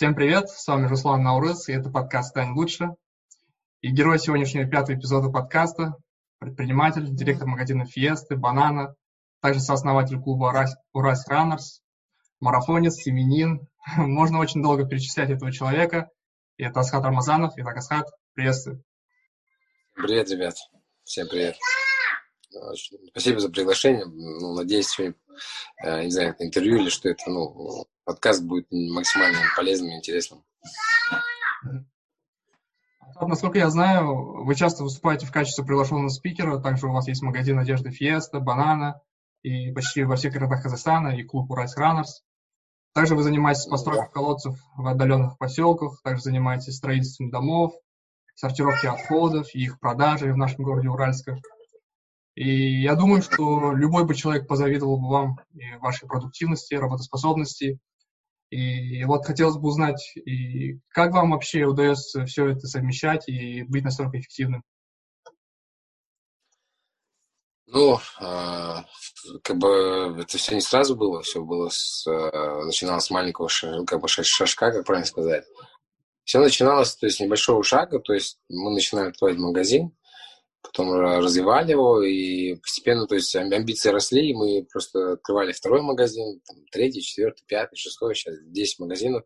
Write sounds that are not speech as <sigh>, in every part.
Всем привет, с вами Руслан Наурыз, и это подкаст «Стань лучше». И герой сегодняшнего пятого эпизода подкаста – предприниматель, директор магазина «Фиесты», «Банана», также сооснователь клуба «Уральск Раннерс», марафонец, семенин. <laughs> Можно очень долго перечислять этого человека. И это Асхат Рамазанов. Итак, Асхат, приветствую. Привет, ребят. Всем привет. Спасибо за приглашение. Ну, надеюсь, сегодня, э, не знаю, это интервью или что это, ну, подкаст будет максимально полезным и интересным. Насколько я знаю, вы часто выступаете в качестве приглашенного спикера, также у вас есть магазин одежды Фиеста, Банана, и почти во всех городах Казахстана, и клуб Уральск Раннерс. Также вы занимаетесь постройкой колодцев в отдаленных поселках, также занимаетесь строительством домов, сортировкой отходов и их продажей в нашем городе Уральска. И я думаю, что любой бы человек позавидовал бы вам и вашей продуктивности, работоспособности. И вот хотелось бы узнать, и как вам вообще удается все это совмещать и быть настолько эффективным? Ну, э, как бы это все не сразу было, все было с, э, начиналось с маленького как бы шажка, как правильно сказать. Все начиналось то есть, с небольшого шага, то есть мы начинали открывать магазин, потом развивали его, и постепенно, то есть амбиции росли, и мы просто открывали второй магазин, там, третий, четвертый, пятый, шестой, сейчас 10 магазинов.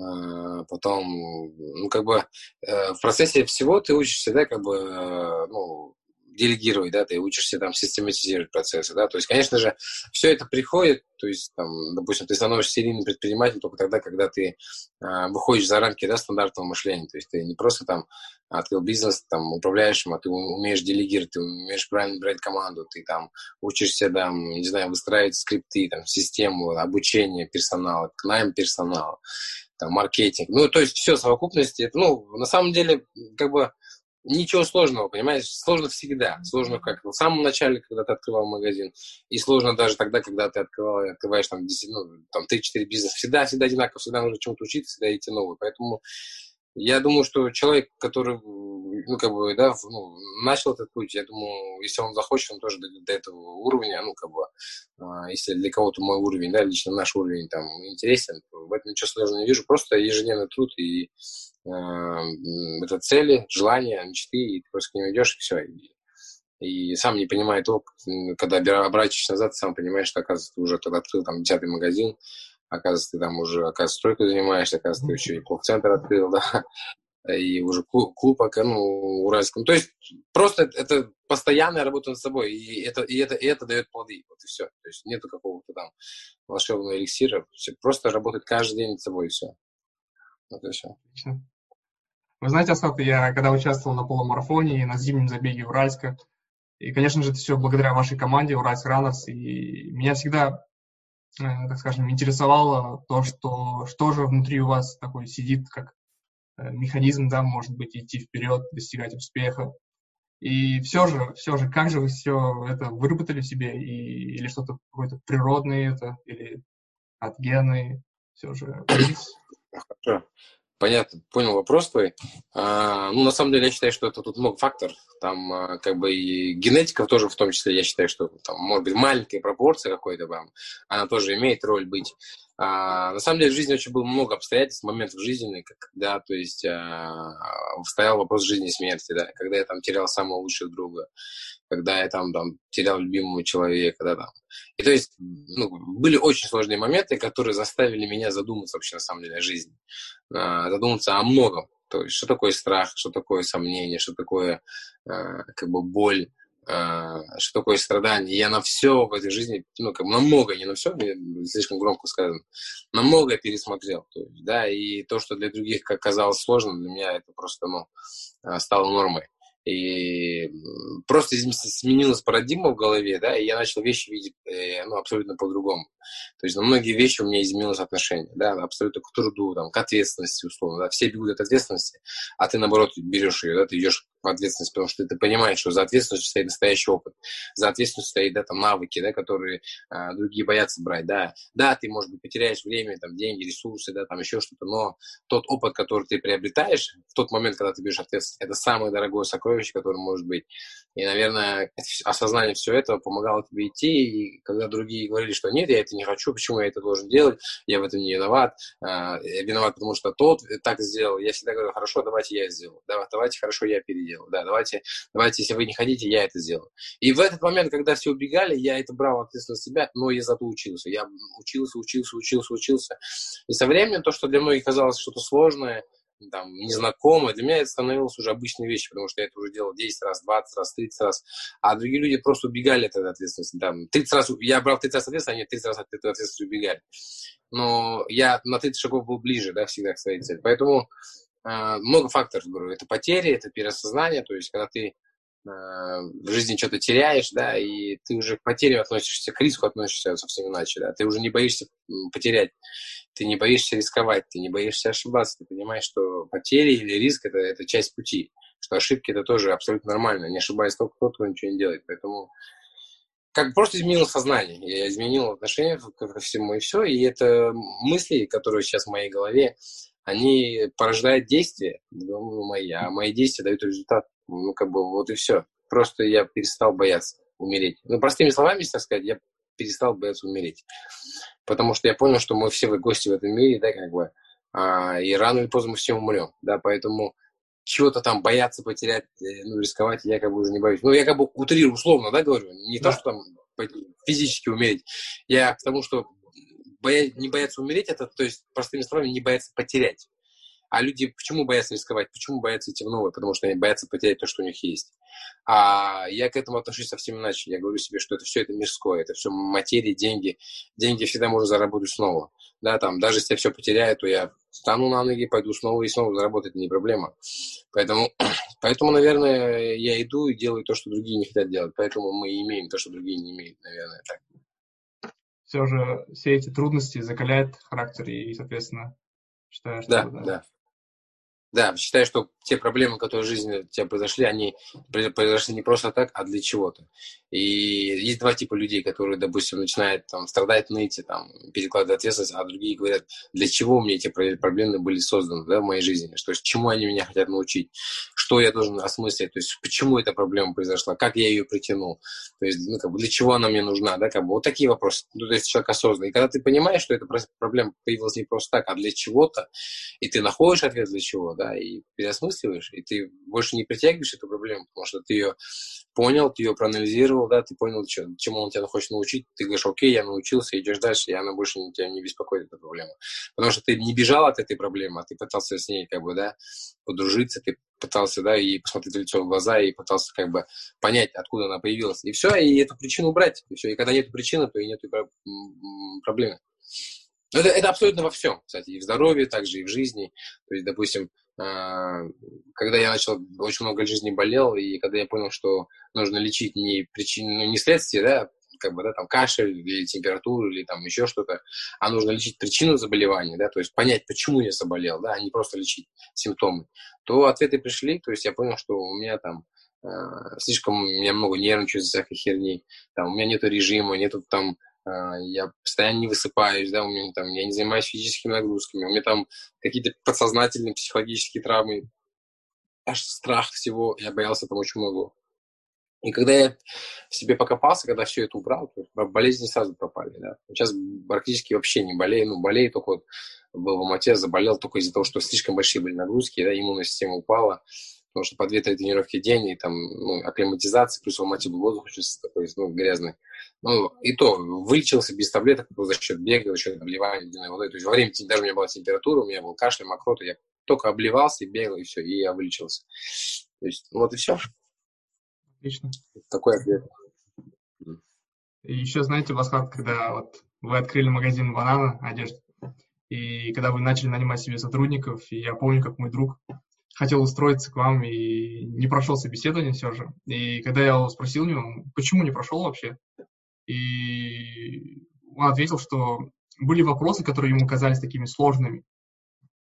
А, потом, ну, как бы э, в процессе всего ты учишься, да, как бы, э, ну, делегировать, да, ты учишься там систематизировать процессы, да, то есть, конечно же, все это приходит, то есть, там, допустим, ты становишься серийным предпринимателем только тогда, когда ты э, выходишь за рамки, да, стандартного мышления, то есть ты не просто там открыл бизнес, там, управляешь им, а ты умеешь делегировать, ты умеешь правильно брать команду, ты там учишься, там, не знаю, выстраивать скрипты, там, систему обучения персонала, найм персонала, там, маркетинг, ну, то есть все совокупности, ну, на самом деле, как бы, ничего сложного, понимаешь? Сложно всегда. Сложно как в самом начале, когда ты открывал магазин. И сложно даже тогда, когда ты открывал, открываешь там, 10, ну, там 3-4 бизнеса. Всегда, всегда одинаково, всегда нужно чему-то учиться, всегда идти новый. Поэтому я думаю, что человек, который, ну, как бы, да, ну, начал этот путь, я думаю, если он захочет, он тоже дойдет до этого уровня, ну, как бы, а, если для кого-то мой уровень, да, лично наш уровень там интересен, в этом ничего сложного не вижу, просто ежедневный труд и это цели, желания, мечты, и ты просто к ним идешь, и все. И, и сам не понимая того, когда оборачиваешься назад, сам понимаешь, что, оказывается, ты уже тогда открыл там десятый магазин, оказывается, ты там уже, оказывается, стройкой занимаешься, оказывается, ты еще и колл-центр открыл, <laughs> да, и уже клуб, клуб ну, уральском. То есть просто это постоянная работа над собой, и это, и это, и это дает плоды, вот и все. То есть нету какого-то там волшебного эликсира, все, просто работать каждый день над собой, и все. Вот. Отлично. Вы знаете, Асхат, я когда участвовал на полумарафоне и на зимнем забеге Уральска, и, конечно же, это все благодаря вашей команде Уральск Раннерс, и меня всегда Э, так скажем, интересовало то, что, что же внутри у вас такой сидит, как э, механизм, да, может быть, идти вперед, достигать успеха. И все же, все же, как же вы все это выработали в себе, и, или что-то какое-то природное это, или от гены, все же. Понятно, понял вопрос твой. А, ну, на самом деле, я считаю, что это тут много факторов. Там, а, как бы, и генетика тоже в том числе, я считаю, что там, может быть, маленькая пропорция какой-то, там, она тоже имеет роль быть. А, на самом деле, в жизни очень было много обстоятельств, моментов жизни, когда, то есть, а, стоял вопрос жизни и смерти, да, когда я там терял самого лучшего друга, когда я там, там терял любимого человека, да, там. И то есть, ну, были очень сложные моменты, которые заставили меня задуматься вообще на самом деле о жизни, а, задуматься о многом. То есть, что такое страх, что такое сомнение, что такое а, как бы боль, а, что такое страдание. Я на все в этой жизни, ну, как бы на много, не на все, слишком громко сказано, на много пересмотрел. То есть, да, и то, что для других как казалось сложно, для меня это просто, ну, стало нормой. И просто сменилась парадигма в голове, да, и я начал вещи видеть э, ну, абсолютно по-другому. То есть на многие вещи у меня изменилось отношение, да, абсолютно к труду, там, к ответственности, условно, да, все бегут от ответственности, а ты, наоборот, берешь ее, да, ты идешь в ответственность, потому что ты понимаешь, что за ответственностью стоит настоящий опыт, за ответственностью стоит да, там, навыки, да, которые а, другие боятся брать, да. Да, ты, может быть, потеряешь время, там, деньги, ресурсы, да, там, еще что-то, но тот опыт, который ты приобретаешь в тот момент, когда ты берешь ответственность, это самое дорогое сокровище, которое может быть. И, наверное, осознание всего этого помогало тебе идти, и когда другие говорили, что нет, я это не хочу, почему я это должен делать, я в этом не виноват, а, я виноват, потому что тот так сделал, я всегда говорю, хорошо, давайте я сделаю, давайте, хорошо, я переделаю, да, давайте, давайте, если вы не хотите, я это сделаю. И в этот момент, когда все убегали, я это брал ответственность себя, но я зато учился, я учился, учился, учился, учился. И со временем то, что для многих казалось что-то сложное, там, незнакомое, для меня это становилось уже обычной вещью, потому что я это уже делал 10 раз, 20 раз, 30 раз, а другие люди просто убегали от этой ответственности. Там, 30 раз, я брал 30 раз ответственность, они 30 раз от этой ответственности убегали. Но я на 30 шагов был ближе, да, всегда к своей цели. Поэтому много факторов, говорю, это потери, это переосознание, то есть когда ты э, в жизни что-то теряешь, да, и ты уже к потере относишься, к риску относишься совсем иначе, да, ты уже не боишься потерять ты не боишься рисковать, ты не боишься ошибаться, ты понимаешь, что потери или риск это, это часть пути, что ошибки это тоже абсолютно нормально, не ошибаясь только тот, кто ничего не делает. Поэтому как просто изменил сознание, я изменил отношение ко всему и все, и это мысли, которые сейчас в моей голове, они порождают действия ну, мои, а мои действия дают результат. Ну, как бы вот и все. Просто я перестал бояться умереть. Ну, простыми словами, если так сказать, я перестал бояться умереть потому что я понял, что мы все гости в этом мире, да, как бы, а, и рано или поздно мы все умрем, да, поэтому чего-то там бояться потерять, э, ну, рисковать я как бы уже не боюсь. Ну, я как бы утрирую условно, да, говорю, не да. то, что там физически умереть, я к тому, что боя... не бояться умереть, это, то есть, простыми словами, не бояться потерять. А люди почему боятся рисковать? Почему боятся идти в новое? Потому что они боятся потерять то, что у них есть. А я к этому отношусь совсем иначе. Я говорю себе, что это все это мирское, это все материя, деньги. Деньги всегда можно заработать снова. Да, там, даже если я все потеряю, то я встану на ноги, пойду снова и снова заработать, не проблема. Поэтому, <clears throat> поэтому, наверное, я иду и делаю то, что другие не хотят делать. Поэтому мы имеем то, что другие не имеют, наверное, так. Все же все эти трудности закаляют характер и, соответственно, считаю, что... Да, да. да. Да, считаю, что те проблемы, которые в жизни у тебя произошли, они произошли не просто так, а для чего-то. И есть два типа людей, которые, допустим, начинают там страдать, ныть, там, перекладывать ответственность, а другие говорят, для чего мне эти проблемы были созданы да, в моей жизни, что чему они меня хотят научить, что я должен осмыслить, то есть почему эта проблема произошла, как я ее притянул, то есть ну, как бы, для чего она мне нужна, да, как бы вот такие вопросы. Ну, то есть человек осознанный. И когда ты понимаешь, что эта проблема появилась не просто так, а для чего-то, и ты находишь ответ для чего, да, и переосмысливаешь, и ты больше не притягиваешь эту проблему, потому что ты ее понял, ты ее проанализировал, да, ты понял, что, чему он тебя хочет научить, ты говоришь, окей, я научился, идешь дальше, и она больше тебя не беспокоит, эта проблема. Потому что ты не бежал от этой проблемы, а ты пытался с ней, как бы, да, подружиться, ты пытался, да, и посмотреть лицо в глаза, и пытался, как бы, понять, откуда она появилась. И все, и эту причину убрать, и все. И когда нет причины, то и нет проблемы. Это, это абсолютно во всем, кстати, и в здоровье, также и в жизни. То есть, допустим, когда я начал, очень много жизни болел, и когда я понял, что нужно лечить не причину, ну, не следствие, да, как бы, да, там, кашель или температуру, или там еще что-то, а нужно лечить причину заболевания, да, то есть понять, почему я заболел, да, а не просто лечить симптомы, то ответы пришли, то есть я понял, что у меня там э, слишком, я много нервничаю за всякой херни, там, у меня нету режима, нету там а, я постоянно не высыпаюсь, да, у меня там, я не занимаюсь физическими нагрузками, у меня там какие-то подсознательные психологические травмы, аж страх всего, я боялся там очень много. И когда я в себе покопался, когда все это убрал, болезни сразу пропали, да. Сейчас практически вообще не болею, ну, болею только вот был в Алмате, заболел только из-за того, что слишком большие были нагрузки, да, иммунная система упала, потому что по 2-3 тренировки в день, и там, ну, акклиматизация, плюс в Алмате был воздух очень такой, ну, грязный. Ну, и то, вылечился без таблеток за счет бега, за счет обливания ледяной водой. То есть во время, даже у меня была температура, у меня был кашель, мокрота, я только обливался, бегал, и все, и я вылечился. То есть, вот и все. Отлично. Такой ответ. И еще, знаете, Басхат, когда вот вы открыли магазин банана одежды, и когда вы начали нанимать себе сотрудников, и я помню, как мой друг хотел устроиться к вам и не прошел собеседование все же. И когда я спросил него, почему не прошел вообще, и он ответил, что были вопросы, которые ему казались такими сложными.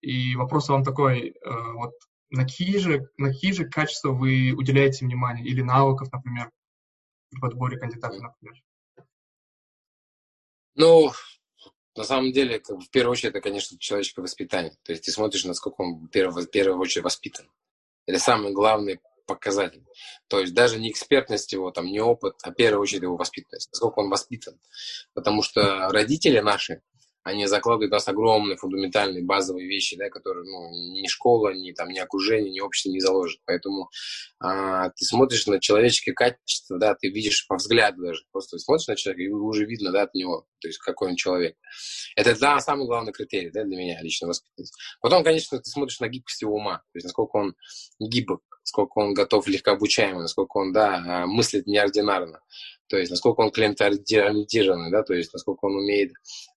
И вопрос вам такой, э, вот на какие же, на какие же качества вы уделяете внимание или навыков, например, в подборе кандидатов, например? Ну, на самом деле, как, в первую очередь, это, конечно, человеческое воспитание. То есть ты смотришь, насколько он в первую, в первую очередь воспитан. Это самый главный показатель. То есть даже не экспертность его, там, не опыт, а в первую очередь его воспитанность. Насколько он воспитан. Потому что родители наши, они закладывают у нас огромные фундаментальные базовые вещи, да, которые ну, ни школа, ни, там, ни окружение, ни общество не заложит. Поэтому а, ты смотришь на человеческие качества, да, ты видишь по взгляду даже, просто смотришь на человека, и уже видно да, от него, то есть какой он человек. Это да, самый главный критерий да, для меня лично воспитанность. Потом, конечно, ты смотришь на гибкость его ума, то есть насколько он гибок, сколько он готов легкообучаемый, насколько он, да, а, мыслит неординарно. То есть, насколько он клиентоориентированный, да, то есть, насколько он умеет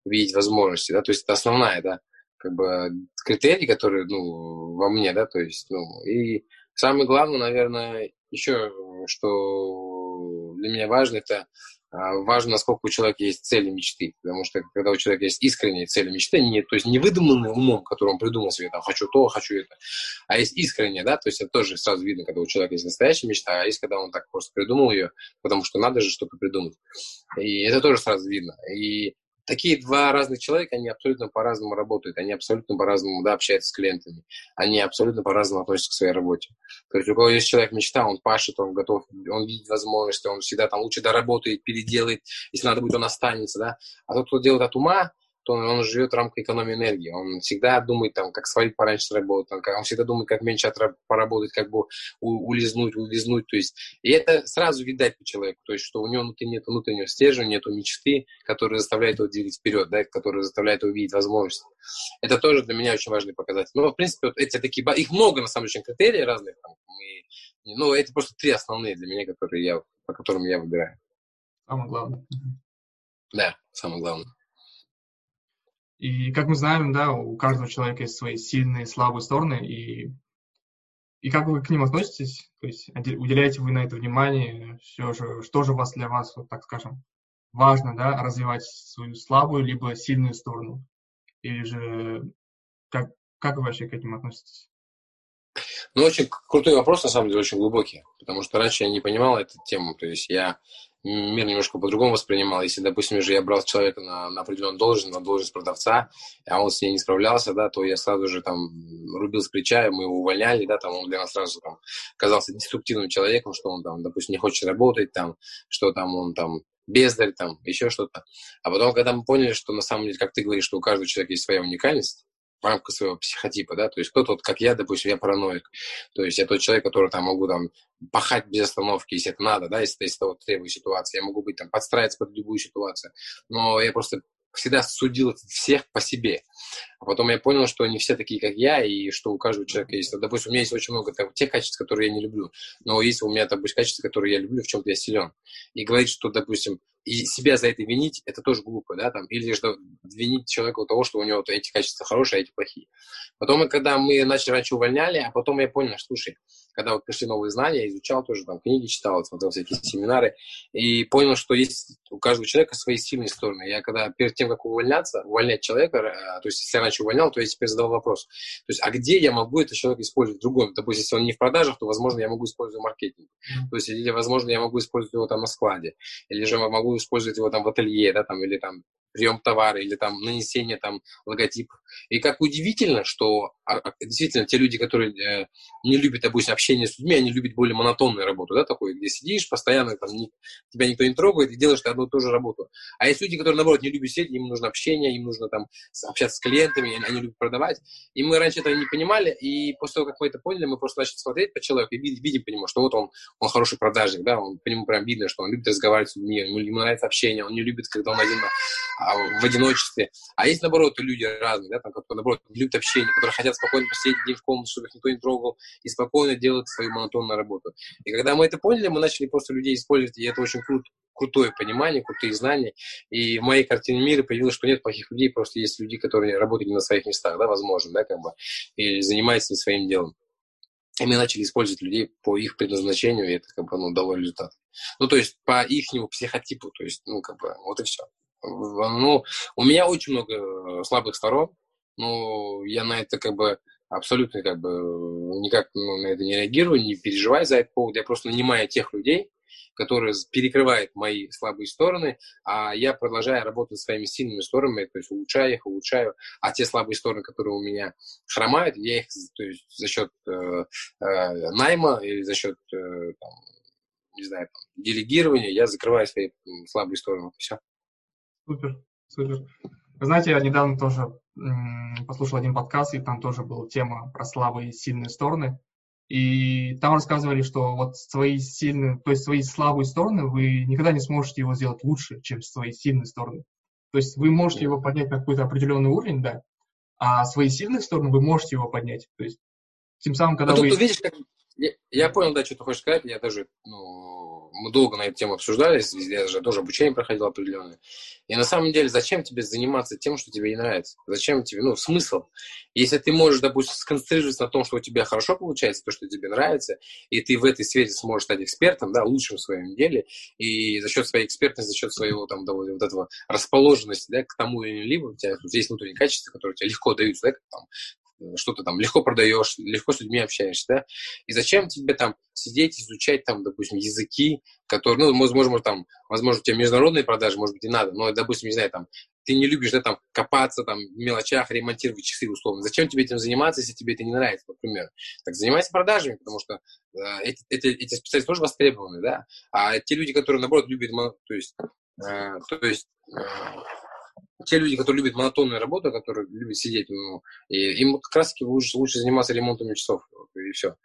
видеть возможности, да, то есть, это основная, да, как бы критерий, который, ну, во мне, да, то есть, ну, и самое главное, наверное, еще, что для меня важно, это важно, насколько у человека есть цели мечты. Потому что когда у человека есть искренние цели мечты, не, то есть не выдуманные умом, который он придумал себе, там, хочу то, хочу это, а есть искренние, да, то есть это тоже сразу видно, когда у человека есть настоящая мечта, а есть, когда он так просто придумал ее, потому что надо же что-то придумать. И это тоже сразу видно. И такие два разных человека, они абсолютно по-разному работают, они абсолютно по-разному да, общаются с клиентами, они абсолютно по-разному относятся к своей работе. То есть у кого есть человек мечта, он пашет, он готов, он видит возможности, он всегда там лучше доработает, переделает, если надо будет, он останется, да. А тот, кто делает от ума, то он, живет в рамках экономии энергии. Он всегда думает, там, как свалить пораньше с работы, он, всегда думает, как меньше поработать, как бы улизнуть, увизнуть. То есть, и это сразу видать по человеку, то есть, что у него внутри нет внутреннего стержня, нет мечты, которая заставляет его двигать вперед, да, которая заставляет его видеть возможности. Это тоже для меня очень важный показатель. Но, в принципе, вот эти такие, их много, на самом деле, критерий разных. Там, и, ну, это просто три основные для меня, которые я, по которым я выбираю. Самое главное. Да, самое главное. И как мы знаем, да, у каждого человека есть свои сильные и слабые стороны, и, и как вы к ним относитесь? То есть уделяете вы на это внимание? Все же, что же вас для вас, вот так скажем, важно, да, развивать свою слабую либо сильную сторону? Или же как, как вы вообще к этим относитесь? Ну, очень крутой вопрос, на самом деле, очень глубокий, потому что раньше я не понимал эту тему, то есть я мир немножко по-другому воспринимал. Если, допустим, уже я брал человека на, на определенную должность, на должность продавца, а он с ней не справлялся, да, то я сразу же там рубил с плеча, мы его увольняли, да, там он для нас сразу там казался деструктивным человеком, что он там, допустим, не хочет работать, там, что там он там бездарь, там, еще что-то. А потом, когда мы поняли, что на самом деле, как ты говоришь, что у каждого человека есть своя уникальность, в рамках своего психотипа, да, то есть кто-то, вот, как я, допустим, я параноик, то есть я тот человек, который там могу там пахать без остановки, если это надо, да, если, если того требует ситуация, я могу быть там подстраиваться под любую ситуацию, но я просто всегда судил всех по себе. А потом я понял, что они все такие, как я, и что у каждого человека есть. Допустим, у меня есть очень много там, тех качеств, которые я не люблю. Но есть у меня, допустим, качества, которые я люблю, в чем-то я силен. И говорить, что, допустим, и себя за это винить, это тоже глупо, да, там, или что винить человека у того, что у него вот эти качества хорошие, а эти плохие. Потом, когда мы начали раньше увольняли, а потом я понял, что, слушай, когда вот пришли новые знания, я изучал тоже, там, книги читал, смотрел всякие семинары, и понял, что есть у каждого человека свои сильные стороны. Я когда перед тем, как увольняться, увольнять человека, э, то есть если я раньше увольнял, то я теперь задал вопрос, то есть, а где я могу этот человек использовать в другом? Допустим, если он не в продажах, то, возможно, я могу использовать маркетинг. То есть, или, возможно, я могу использовать его там на складе, или же могу использовать его там в ателье, да, там, или там прием товара или там нанесение там логотипов. И как удивительно, что а, а, действительно те люди, которые э, не любят, допустим, общение с людьми, они любят более монотонную работу, да, такую, где сидишь постоянно, там, не, тебя никто не трогает, и делаешь одну и ту же работу. А есть люди, которые, наоборот, не любят сидеть, им нужно общение, им нужно там общаться с клиентами, они любят продавать. И мы раньше этого не понимали, и после того, как мы это поняли, мы просто начали смотреть по человеку и видим, видим по нему, что вот он, он хороший продажник, да, он, по нему прям видно, что он любит разговаривать с людьми, ему, ему нравится общение, он не любит, когда он один в одиночестве. А есть, наоборот, люди разные, да, там, которые, наоборот, любят общение, которые хотят спокойно посидеть день в комнате, чтобы их никто не трогал, и спокойно делать свою монотонную работу. И когда мы это поняли, мы начали просто людей использовать, и это очень круто крутое понимание, крутые знания. И в моей картине мира появилось, что нет плохих людей, просто есть люди, которые работают не на своих местах, да, возможно, да, как бы, и занимаются не своим делом. И мы начали использовать людей по их предназначению, и это как бы ну, дало результат. Ну, то есть по их психотипу, то есть, ну, как бы, вот и все. Ну, у меня очень много э, слабых сторон, но я на это как бы абсолютно как бы никак ну, на это не реагирую, не переживай за этот повод. Я просто нанимаю тех людей, которые перекрывают мои слабые стороны, а я продолжаю работать своими сильными сторонами, то есть улучшаю их, улучшаю, а те слабые стороны, которые у меня хромают, я их то есть, за счет э, э, найма или за счет э, там, не знаю, там, делегирования, я закрываю свои слабые стороны. Все. Супер, супер. Вы знаете, я недавно тоже послушал один подкаст, и там тоже была тема про слабые и сильные стороны. И там рассказывали, что вот свои сильные, то есть свои слабые стороны вы никогда не сможете его сделать лучше, чем свои сильные стороны. То есть вы можете его поднять на какой-то определенный уровень, да, а свои сильные стороны вы можете его поднять. То есть тем самым, когда ну, вы... Тут, видишь, как... я, я понял, да, что ты хочешь сказать. Я даже, ну, мы долго на эту тему обсуждали, я же тоже обучение проходил определенное. И на самом деле, зачем тебе заниматься тем, что тебе не нравится? Зачем тебе, ну, смысл? Если ты можешь, допустим, сконцентрироваться на том, что у тебя хорошо получается, то, что тебе нравится, и ты в этой сфере сможешь стать экспертом, да, лучшим в своем деле, и за счет своей экспертности, за счет своего там вот этого расположенности, да, к тому или либо у тебя есть внутренние качества, которые тебе легко даются, да, там, что ты там легко продаешь, легко с людьми общаешься, да, и зачем тебе там сидеть, изучать там, допустим, языки, которые, ну, возможно, там, возможно, у тебя международные продажи, может быть, и надо, но, допустим, не знаю, там, ты не любишь, да, там, копаться, там, в мелочах, ремонтировать часы, условно. Зачем тебе этим заниматься, если тебе это не нравится, например? Так занимайся продажами, потому что э, эти, эти, эти специалисты тоже востребованы, да, а те люди, которые, наоборот, любят, то есть, э, то есть, э, те люди, которые любят монотонную работу, которые любят сидеть, ну, и им как раз лучше, лучше заниматься ремонтом часов, и все.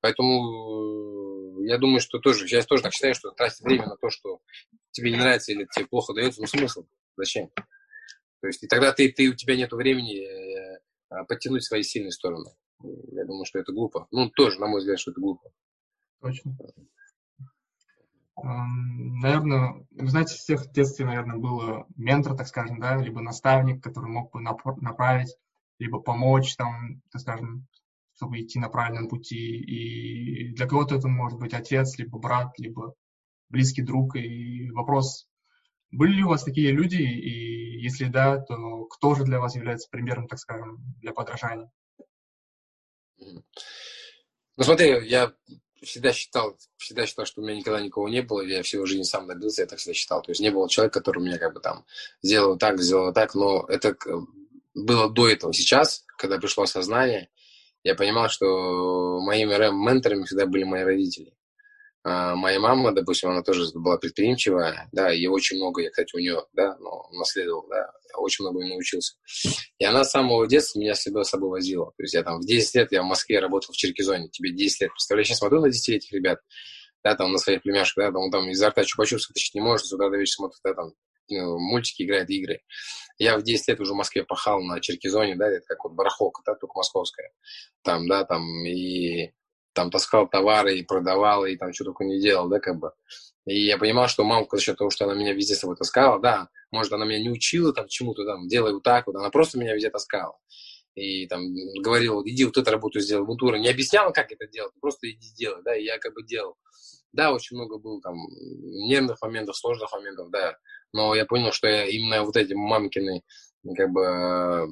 Поэтому э, я думаю, что тоже, я тоже так считаю, что тратить время на то, что тебе не нравится или тебе плохо дается, ну смысл? Зачем? То есть и тогда ты, ты, у тебя нет времени э, подтянуть свои сильные стороны. Я думаю, что это глупо. Ну, тоже, на мой взгляд, что это глупо. Точно. Наверное, вы знаете, всех в детстве, наверное, был ментор, так скажем, да, либо наставник, который мог бы направить, либо помочь, там, так скажем, чтобы идти на правильном пути. И для кого-то это может быть отец, либо брат, либо близкий друг. И вопрос, были ли у вас такие люди, и если да, то кто же для вас является примером, так скажем, для подражания? Ну смотри, я всегда считал, всегда считал, что у меня никогда никого не было, я всю жизнь сам добился, я так всегда считал. То есть не было человека, который меня как бы там сделал так, сделал так, но это было до этого. Сейчас, когда пришло осознание, я понимал, что моими менторами всегда были мои родители. А, моя мама, допустим, она тоже была предприимчивая, да, и очень много я, кстати, у нее, да, ну, наследовал, да, очень много научился. И она с самого детства меня всегда с собой возила. То есть я там в 10 лет, я в Москве работал в Черкизоне, тебе 10 лет, представляешь, я смотрю на 10 этих ребят, да, там на своих племяшках, да, там, там изо рта чупа-чупс не может, с утра до вечера смотрит, да, там, ну, мультики играет, игры. Я в 10 лет уже в Москве пахал на Черкизоне, да, это как вот барахолка, да, только московская. Там, да, там, и там таскал товары и продавал, и там что только не делал, да, как бы. И я понимал, что мамка за счет того, что она меня везде с собой таскала, да, может, она меня не учила там чему-то, там, делай вот так вот, она просто меня везде таскала. И там говорила, иди вот эту работу сделай, вот ура. Не объясняла, как это делать, просто иди делай, да, и я как бы делал. Да, очень много было там нервных моментов, сложных моментов, да, но я понял, что я именно вот эти мамкины, как бы,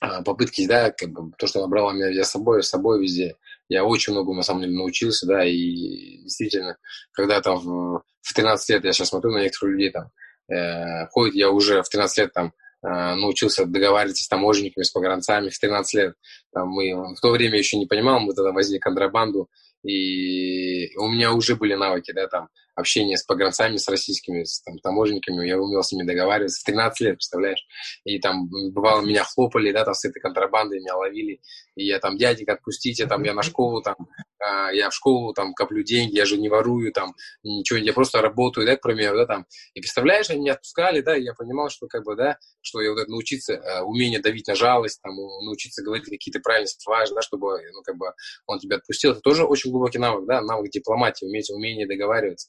а, попытки, да, как бы, то, что она брала меня с собой, с собой везде, я очень много, на самом деле, научился, да, и действительно, когда там в, в 13 лет, я сейчас смотрю на некоторых людей, там, э, ходит, я уже в 13 лет, там, э, научился договариваться с таможенниками, с погранцами в 13 лет. Там, мы в то время еще не понимал, мы тогда возили контрабанду, и у меня уже были навыки, да, там, общение с погранцами, с российскими, с там, таможенниками, я умел с ними договариваться в 13 лет, представляешь? И там, бывало, меня хлопали, да, там, с этой контрабандой меня ловили, и я там, дядик, отпустите, там, я на школу, там, э, я в школу, там, коплю деньги, я же не ворую, там, ничего, я просто работаю, да, к примеру, да, там, и представляешь, они меня отпускали, да, и я понимал, что, как бы, да, что я вот это научиться, э, умение давить на жалость, там, научиться говорить какие-то правильные слова, да, чтобы, ну, как бы, он тебя отпустил, это тоже очень глубокий навык, да, навык дипломатии, уметь, умение договариваться.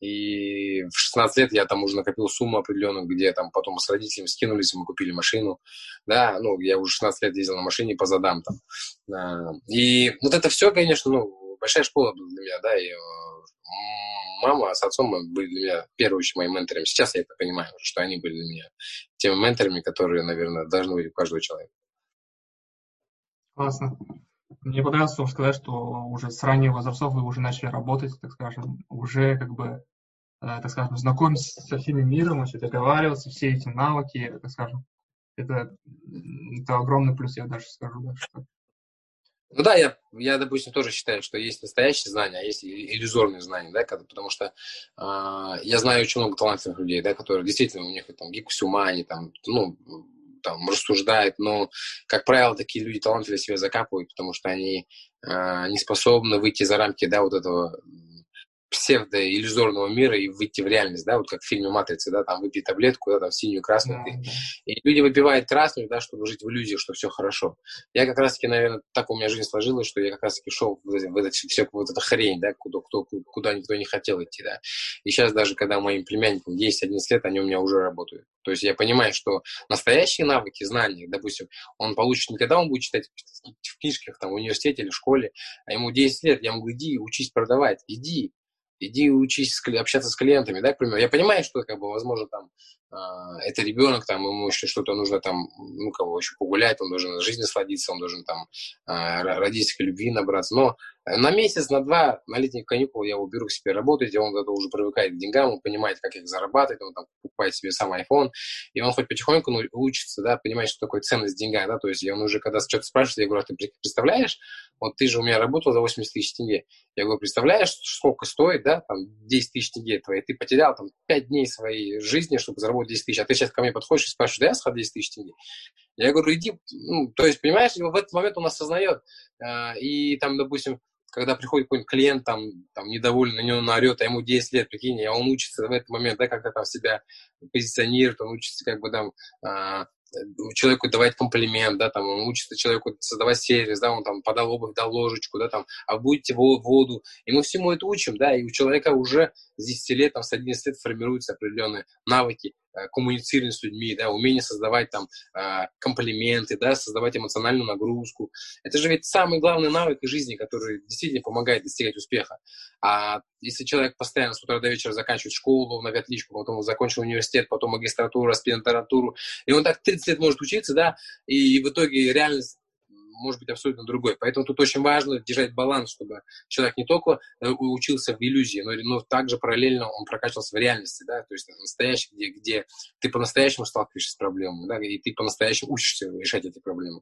И в 16 лет я там уже накопил сумму определенную, где там потом с родителями скинулись, мы купили машину. Да, ну, я уже 16 лет ездил на машине по задам там. И вот это все, конечно, ну, большая школа была для меня, да, и э, мама с отцом были для меня очень моими менторами. Сейчас я это понимаю, что они были для меня теми менторами, которые, наверное, должны быть у каждого человека. Классно. Мне понравилось тоже сказать, что уже с раннего возрастов вы уже начали работать, так скажем, уже как бы, э, так скажем, знакомиться со всеми миром, вообще договариваться, все эти навыки, так скажем, это, это огромный плюс, я даже скажу. Да, что... Ну да, я, я, допустим, тоже считаю, что есть настоящие знания, а есть иллюзорные знания, да, потому что э, я знаю очень много талантливых людей, да, которые действительно у них там гибкость ума, они там, ну, там рассуждают, но, как правило, такие люди талантливые себя закапывают, потому что они э, не способны выйти за рамки, да, вот этого псевдо-иллюзорного мира и выйти в реальность, да, вот как в фильме «Матрица», да, там выпить таблетку, да, там синюю, красную, да. и люди выпивают красную, да, чтобы жить в иллюзии, что все хорошо. Я как раз-таки, наверное, так у меня жизнь сложилась, что я как раз-таки шел в, в это, все, вот эта хрень, да, куда, кто, куда никто не хотел идти, да. И сейчас даже, когда моим племянникам 10-11 лет, они у меня уже работают. То есть я понимаю, что настоящие навыки, знания, допустим, он получит не когда он будет читать в книжках, там, в университете или в школе, а ему 10 лет, я говорю, иди, учись продавать, иди, иди учись общаться с клиентами, да, к примеру. Я понимаю, что, как бы, возможно, там, это ребенок, там, ему еще что-то нужно, там, ну, кого еще погулять, он должен жизнь насладиться, он должен, там, э, родительской любви набраться, но на месяц, на два, на летних каникул я его беру к себе работать, и он это уже привыкает к деньгам, он понимает, как их зарабатывать, он там покупает себе сам iPhone, и он хоть потихоньку ну, учится, да, понимает, что такое ценность в деньгах, да, то есть он уже, когда что-то спрашивает, я говорю, а ты представляешь, вот ты же у меня работал за 80 тысяч тенге, я говорю, представляешь, сколько стоит, да, там, 10 тысяч тенге твои, ты потерял там 5 дней своей жизни, чтобы заработать 10 тысяч, а ты сейчас ко мне подходишь и спрашиваешь, да я сход 10 тысяч тенге? Я говорю, иди, ну, то есть, понимаешь, в этот момент он осознает, э, и там, допустим, когда приходит какой-нибудь клиент, там, там недовольный, на него наорет, а ему 10 лет, прикинь, а он учится в этот момент, да, как-то там себя позиционирует, он учится как бы там а, человеку давать комплимент, да, там, он учится человеку создавать сервис, да, он там подал обувь, дал ложечку, да, там, а будете воду, и мы всему это учим, да, и у человека уже с 10 лет, там, с 11 лет формируются определенные навыки, Э, коммуницировать с людьми, да, умение создавать там э, комплименты, да, создавать эмоциональную нагрузку. Это же ведь самый главный навык из жизни, который действительно помогает достигать успеха. А если человек постоянно с утра до вечера заканчивает школу на отличку, потом закончил университет, потом магистратуру, аспирантуратуру, и он так 30 лет может учиться, да, и в итоге реальность может быть абсолютно другой. Поэтому тут очень важно держать баланс, чтобы человек не только э, учился в иллюзии, но, но также параллельно он прокачивался в реальности, да, то есть настоящий, где, где ты по-настоящему сталкиваешься с проблемами, да, и ты по-настоящему учишься решать эти проблемы.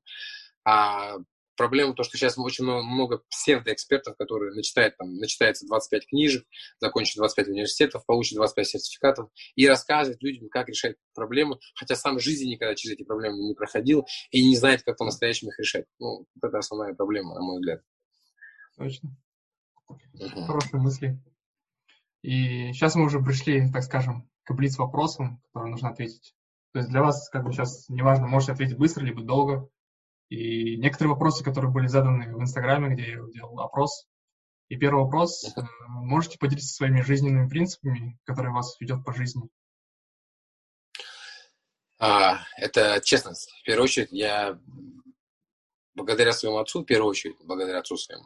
А проблема то, что сейчас очень много, много псевдоэкспертов, которые начитают, там, начитается 25 книжек, закончат 25 университетов, получат 25 сертификатов и рассказывают людям, как решать проблемы, хотя сам в жизни никогда через эти проблемы не проходил и не знает, как по-настоящему их решать. Ну, вот это основная проблема, на мой взгляд. Точно. Угу. Хорошие мысли. И сейчас мы уже пришли, так скажем, к блиц вопросам, которые нужно ответить. То есть для вас, как бы сейчас, неважно, можете ответить быстро, либо долго, и некоторые вопросы, которые были заданы в Инстаграме, где я делал опрос. И первый вопрос. Э, можете поделиться своими жизненными принципами, которые вас ведет по жизни? А, это честность. В первую очередь, я благодаря своему отцу, в первую очередь, благодаря отцу своему,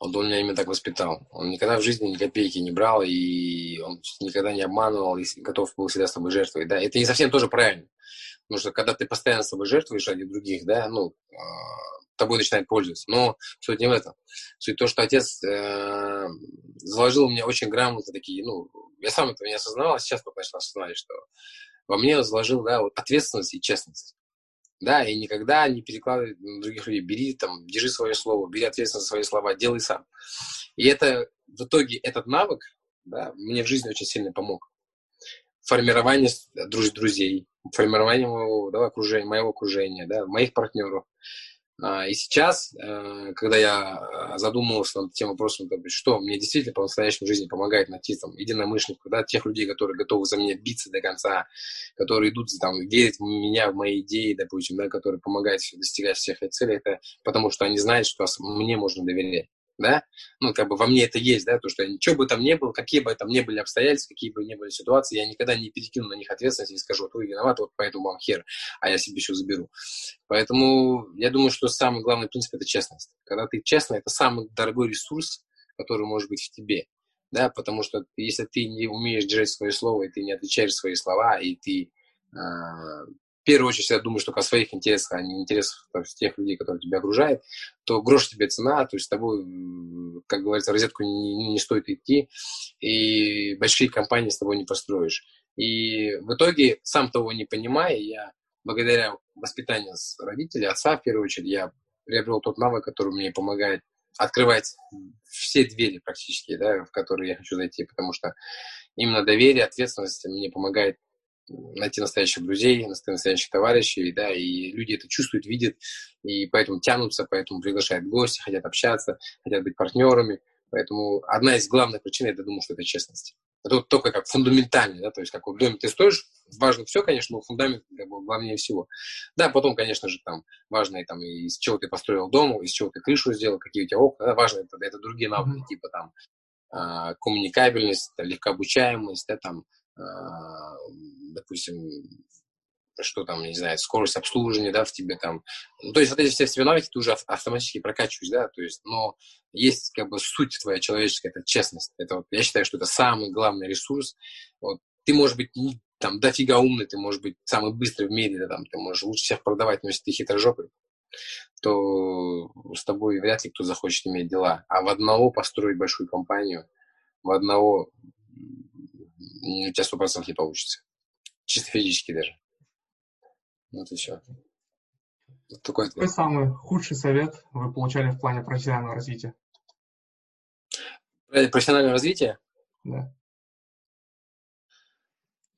он, он меня именно так воспитал. Он никогда в жизни ни копейки не брал, и он никогда не обманывал, и готов был всегда с тобой жертвовать. Да? Это не совсем тоже правильно. Потому что когда ты постоянно собой жертвуешь ради других, да, ну, а, тобой начинает пользоваться. Но суть не в этом. Суть в том, что отец э, заложил мне очень грамотно такие, ну, я сам этого не осознавал, а сейчас только начал осознавать, что во мне заложил, да, вот ответственность и честность. Да, и никогда не перекладывай на других людей. Бери там, держи свое слово, бери ответственность за свои слова, делай сам. И это, в итоге, этот навык, да, мне в жизни очень сильно помог. Формирование друз друзей, формирование моего, да, окружения, моего окружения, да, моих партнеров. А, и сейчас, э, когда я задумывался над тем вопросом, что мне действительно по-настоящему жизни помогает найти там, единомышленников, да, тех людей, которые готовы за меня биться до конца, которые идут, там, верить в меня, в мои идеи, допустим, да, которые помогают достигать всех этих целей, это потому что они знают, что мне можно доверять да, ну, как бы во мне это есть, да, то, что что бы там ни было, какие бы там ни были обстоятельства, какие бы ни были ситуации, я никогда не перекину на них ответственность и не скажу, вот вы виноваты, вот поэтому вам хер, а я себе еще заберу. Поэтому я думаю, что самый главный принцип – это честность. Когда ты честный, это самый дорогой ресурс, который может быть в тебе, да, потому что если ты не умеешь держать свое слово, и ты не отвечаешь свои слова, и ты э, в первую очередь всегда думаешь только о своих интересах, а не интересах там, тех людей, которые тебя окружают, то грош тебе цена, то есть с тобой, как говорится, розетку не, не стоит идти, и большие компании с тобой не построишь. И в итоге, сам того не понимая, я благодаря воспитанию с родителей, отца в первую очередь, я приобрел тот навык, который мне помогает открывать все двери практически, да, в которые я хочу зайти, потому что именно доверие, ответственность мне помогает найти настоящих друзей, настоящих товарищей, да, и люди это чувствуют, видят, и поэтому тянутся, поэтому приглашают гости, хотят общаться, хотят быть партнерами. Поэтому одна из главных причин, я думаю, что это честность. Это только как фундаментально, да, то есть как в доме ты стоишь, важно все, конечно, но фундамент как бы, главнее всего. Да, потом, конечно же, там важно и там, из чего ты построил дом, из чего ты крышу сделал, какие у тебя окна, да, важно это, это другие навыки, mm-hmm. типа там а, коммуникабельность, легкообучаемость, да, там, допустим, что там, не знаю, скорость обслуживания, да, в тебе там. Ну, то есть вот эти все, все навыки ты уже автоматически прокачиваешь, да, то есть, но есть как бы суть твоя человеческая, это честность. Это вот, я считаю, что это самый главный ресурс. Вот, ты можешь быть не, там дофига умный, ты можешь быть самый быстрый в мире, да, там, ты можешь лучше всех продавать, но если ты хитрожопый, то с тобой вряд ли кто захочет иметь дела. А в одного построить большую компанию, в одного у тебя сто процентов не получится. Чисто физически даже. Вот и все. Вот такой Какой самый худший совет вы получали в плане профессионального развития? Профессионального развития? Да.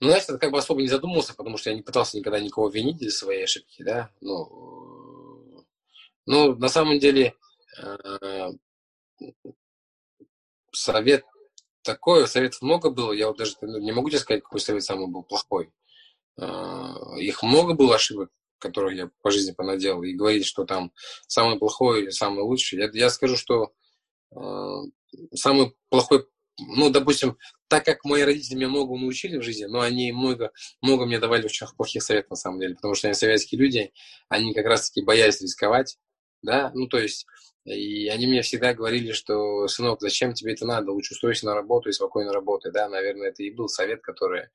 Ну, знаешь, я как бы особо не задумывался, потому что я не пытался никогда никого винить за свои ошибки, да. Ну, ну на самом деле, э, совет такой, советов много было, я вот даже не могу тебе сказать, какой совет самый был плохой. А, их много было ошибок, которые я по жизни понаделал, и говорить, что там самый плохой или самый лучший. Я, я скажу, что э, самый плохой, ну, допустим, так как мои родители меня многому научили в жизни, но они много, много мне давали очень плохих советов, на самом деле, потому что они советские люди, они как раз-таки боялись рисковать, да, ну, то есть и они мне всегда говорили, что, сынок, зачем тебе это надо? Лучше устройся на работу и спокойно работай. Да, наверное, это и был совет, который,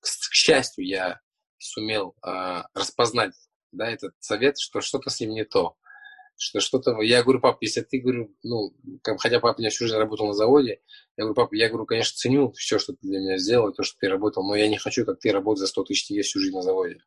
к, к счастью, я сумел э, распознать, да, этот совет, что что-то с ним не то что что-то... Я говорю, пап, если ты, говорю, ну, хотя папа меня всю жизнь работал на заводе, я говорю, папа, я говорю, конечно, ценю все, что ты для меня сделал, то, что ты работал, но я не хочу, как ты, работать за 100 тысяч тебе всю жизнь на заводе.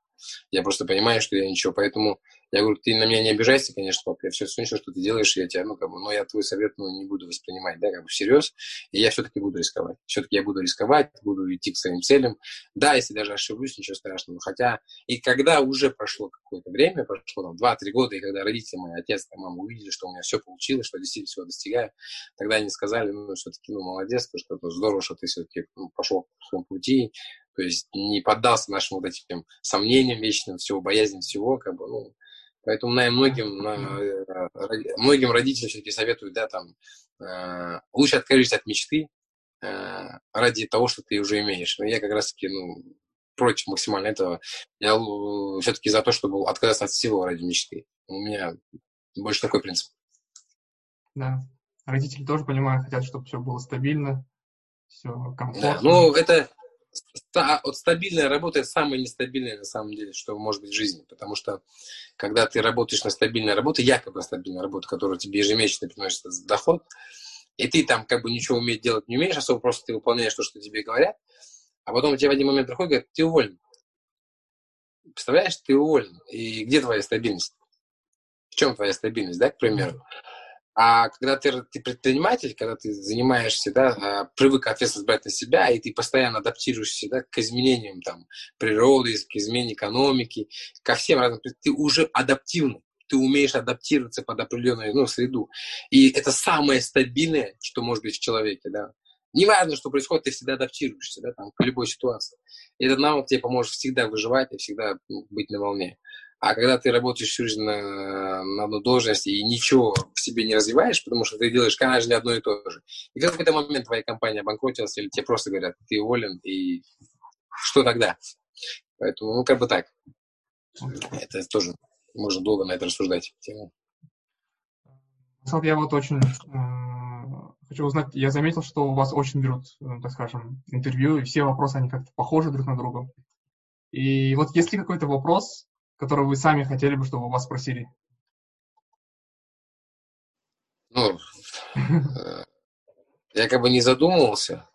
Я просто понимаю, что я ничего, поэтому я говорю, ты на меня не обижайся, конечно, папа, я все ценю, что ты делаешь, я тебя, ну, как бы, но я твой совет, ну, не буду воспринимать, да, как бы всерьез, и я все-таки буду рисковать. Все-таки я буду рисковать, буду идти к своим целям. Да, если даже ошибусь, ничего страшного. Хотя, и когда уже прошло какое-то время, прошло там 2-3 года, и когда родители мои, отец и мама увидели, что у меня все получилось, что я действительно всего достигаю, тогда они сказали, ну, все-таки, ну, молодец, что ну, здорово, что ты все-таки ну, пошел по своему пути, то есть не поддался нашим вот этим сомнениям вечным, всего, боязням всего, как бы, ну, Поэтому, наверное, многим, э, многим родителям все-таки советуют, да, там, э, лучше откажись от мечты э, ради того, что ты уже имеешь. Но я как раз-таки, ну, против максимально этого. Я все-таки за то, чтобы отказаться от всего ради мечты. У меня больше такой принцип. Да. Родители тоже, понимаю, хотят, чтобы все было стабильно, все комфортно. Да. Ну, это вот стабильная работа – это самое нестабильное, на самом деле, что может быть в жизни. Потому что, когда ты работаешь на стабильной работе, якобы стабильная работа, которая тебе ежемесячно приносит доход, и ты там как бы ничего уметь делать не умеешь, особо просто ты выполняешь то, что тебе говорят, а потом у тебя в один момент приходит и говорят, ты уволен. Представляешь, ты уволен. И где твоя стабильность? В чем твоя стабильность, да, к примеру? А когда ты, ты предприниматель, когда ты занимаешься, да, а, привык ответственность брать на себя, и ты постоянно адаптируешься да, к изменениям там, природы, к измене экономики, ко всем разным, ты уже адаптивный, ты умеешь адаптироваться под определенную ну, среду. И это самое стабильное, что может быть в человеке. Да. Неважно, что происходит, ты всегда адаптируешься да, там, к любой ситуации. И этот навык тебе поможет всегда выживать и всегда ну, быть на волне. А когда ты работаешь всю жизнь на, на одну должность и ничего в себе не развиваешь, потому что ты делаешь каждый день одно и то же. И в какой-то момент твоя компания обанкротилась, или тебе просто говорят, ты уволен, и что тогда? Поэтому, ну, как бы так. Это тоже можно долго на это рассуждать. Тему. Я вот очень э, хочу узнать, я заметил, что у вас очень берут, э, так скажем, интервью, и все вопросы, они как-то похожи друг на друга. И вот есть ли какой-то вопрос, который вы сами хотели бы, чтобы вас спросили? Ну, э, я как бы не задумывался.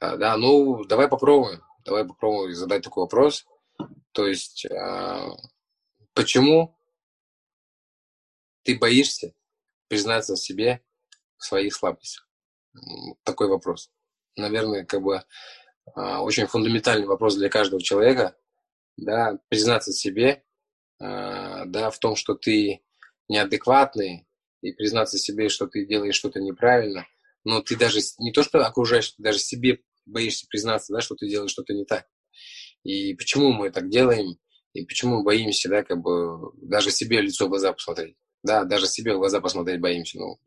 А, да, ну, давай попробуем. Давай попробуем задать такой вопрос. То есть, а, почему ты боишься признаться себе в своих слабостях? Такой вопрос. Наверное, как бы очень фундаментальный вопрос для каждого человека, да, признаться себе, да, в том, что ты неадекватный, и признаться себе, что ты делаешь что-то неправильно, но ты даже не то, что окружаешь, ты даже себе боишься признаться, да, что ты делаешь что-то не так. И почему мы так делаем, и почему мы боимся, да, как бы даже себе лицо в глаза посмотреть. Да, даже себе в глаза посмотреть боимся. Ну,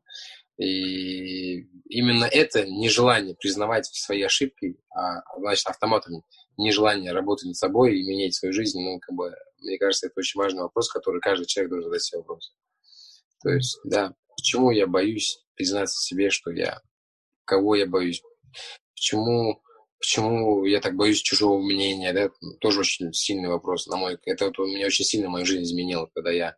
и именно это нежелание признавать свои ошибки, а, значит, автоматом нежелание работать над собой и менять свою жизнь, ну, как бы, мне кажется, это очень важный вопрос, который каждый человек должен задать себе вопрос. То есть, да, почему я боюсь признаться себе, что я, кого я боюсь, почему, почему я так боюсь чужого мнения, да, тоже очень сильный вопрос, на мой, это вот меня очень сильно мою жизнь изменило, когда я,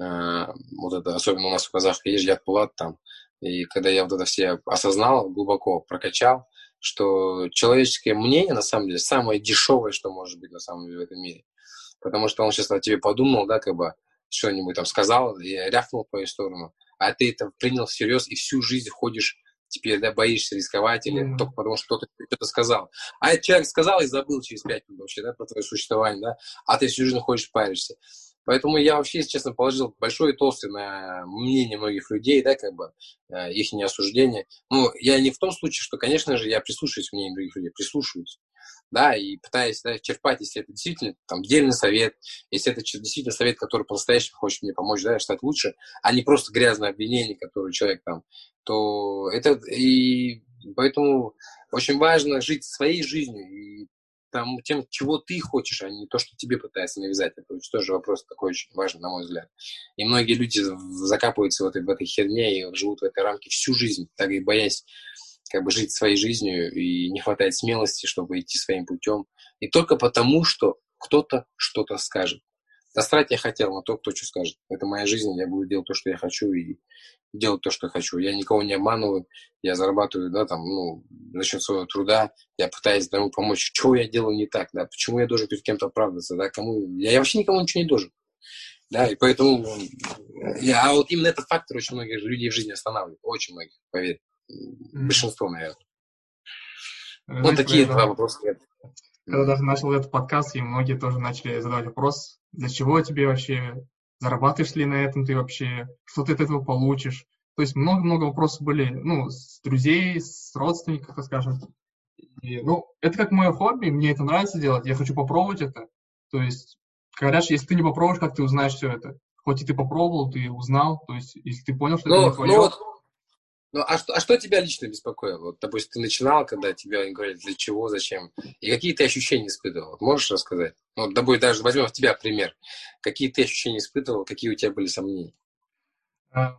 э, вот это, особенно у нас в казахском есть Жят Пулат там, и когда я вот это все осознал, глубоко прокачал, что человеческое мнение, на самом деле, самое дешевое, что может быть на самом деле в этом мире. Потому что он сейчас о тебе подумал, да, как бы, что-нибудь там сказал и рявкнул по твою сторону, а ты это принял всерьез и всю жизнь ходишь теперь, да, боишься рисковать или mm-hmm. только потому, что кто-то что-то сказал. А этот человек сказал и забыл через пять минут вообще, да, про твое существование, да, а ты всю жизнь ходишь, паришься. Поэтому я вообще, если честно, положил большое и толстое на мнение многих людей, да, как бы, э, их осуждение. Ну, я не в том случае, что, конечно же, я прислушиваюсь к мнению других людей, прислушиваюсь да, и пытаясь да, черпать, если это действительно там дельный совет, если это действительно совет, который по-настоящему хочет мне помочь, да, стать лучше, а не просто грязное обвинение, которое человек там, то это и поэтому очень важно жить своей жизнью и там, тем, чего ты хочешь, а не то, что тебе пытаются навязать. Это тоже вопрос такой очень важный, на мой взгляд. И многие люди закапываются в этой, в этой херне и живут в этой рамке всю жизнь, так и боясь как бы жить своей жизнью, и не хватает смелости, чтобы идти своим путем. И только потому, что кто-то что-то скажет. Насрать я хотел на то, кто что скажет. Это моя жизнь, я буду делать то, что я хочу, и делать то, что хочу. Я никого не обманываю, я зарабатываю, да, там, ну, за счет своего труда, я пытаюсь тому помочь. Что я делаю не так, да, почему я должен перед кем-то оправдаться, да, кому... Я, я вообще никому ничего не должен. Да, и поэтому я, а вот именно этот фактор очень многих людей в жизни останавливает, очень многих, поверь. Большинство, наверное. Знаете, вот такие два вопроса. Когда даже начал этот подкаст, и многие тоже начали задавать вопрос, для чего тебе вообще, зарабатываешь ли на этом ты вообще, что ты от этого получишь. То есть много-много вопросов были, ну, с друзей, с родственников, так скажем. И, ну, это как мое хобби, мне это нравится делать, я хочу попробовать это. То есть, говорят, если ты не попробуешь, как ты узнаешь все это? Хоть и ты попробовал, ты узнал, то есть, если ты понял, что ну, это не твое... Ну, вот ну, а что, а что тебя лично беспокоило? Вот, допустим, ты начинал, когда тебе говорили, для чего, зачем, и какие ты ощущения испытывал? Вот можешь рассказать? Ну, вот, допустим, даже возьмем в тебя пример. Какие ты ощущения испытывал, какие у тебя были сомнения? А,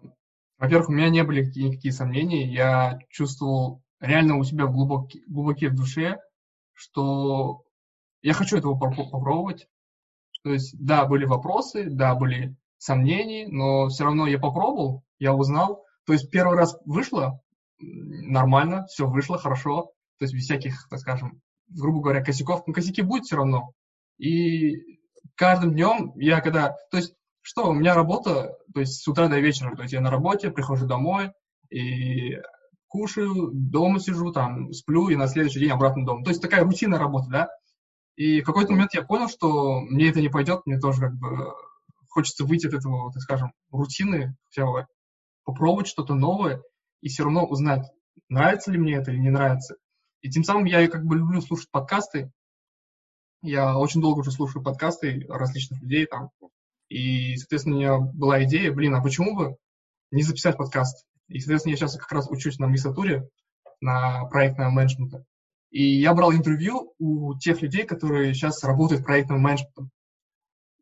во-первых, у меня не были никакие сомнения. Я чувствовал реально у себя глубоки, глубоке в душе, что я хочу этого попробовать. То есть, да, были вопросы, да, были сомнения, но все равно я попробовал, я узнал, то есть первый раз вышло нормально, все вышло хорошо, то есть без всяких, так скажем, грубо говоря, косяков. Но косяки будут все равно. И каждым днем я когда... То есть что, у меня работа, то есть с утра до вечера, то есть я на работе, прихожу домой и кушаю, дома сижу, там, сплю, и на следующий день обратно дома. То есть такая рутинная работа, да? И в какой-то момент я понял, что мне это не пойдет, мне тоже как бы хочется выйти от этого, так скажем, рутины, всего попробовать что-то новое и все равно узнать, нравится ли мне это или не нравится. И тем самым я как бы люблю слушать подкасты. Я очень долго уже слушаю подкасты различных людей там. И, соответственно, у меня была идея, блин, а почему бы не записать подкаст? И, соответственно, я сейчас как раз учусь на магистратуре, на проектного менеджмента. И я брал интервью у тех людей, которые сейчас работают проектным менеджментом.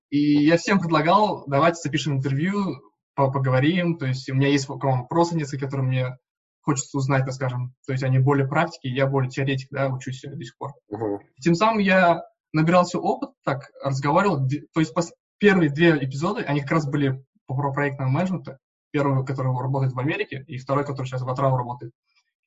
И я всем предлагал, давайте запишем интервью, поговорим, то есть у меня есть вопросы несколько, которые мне хочется узнать, так скажем, то есть они более практики, я более теоретик, да, учусь до сих пор. Uh-huh. Тем самым я набирался опыт, так, разговаривал, то есть первые две эпизоды, они как раз были по проектному менеджменту, первый, который работает в Америке, и второй, который сейчас в Атрау работает.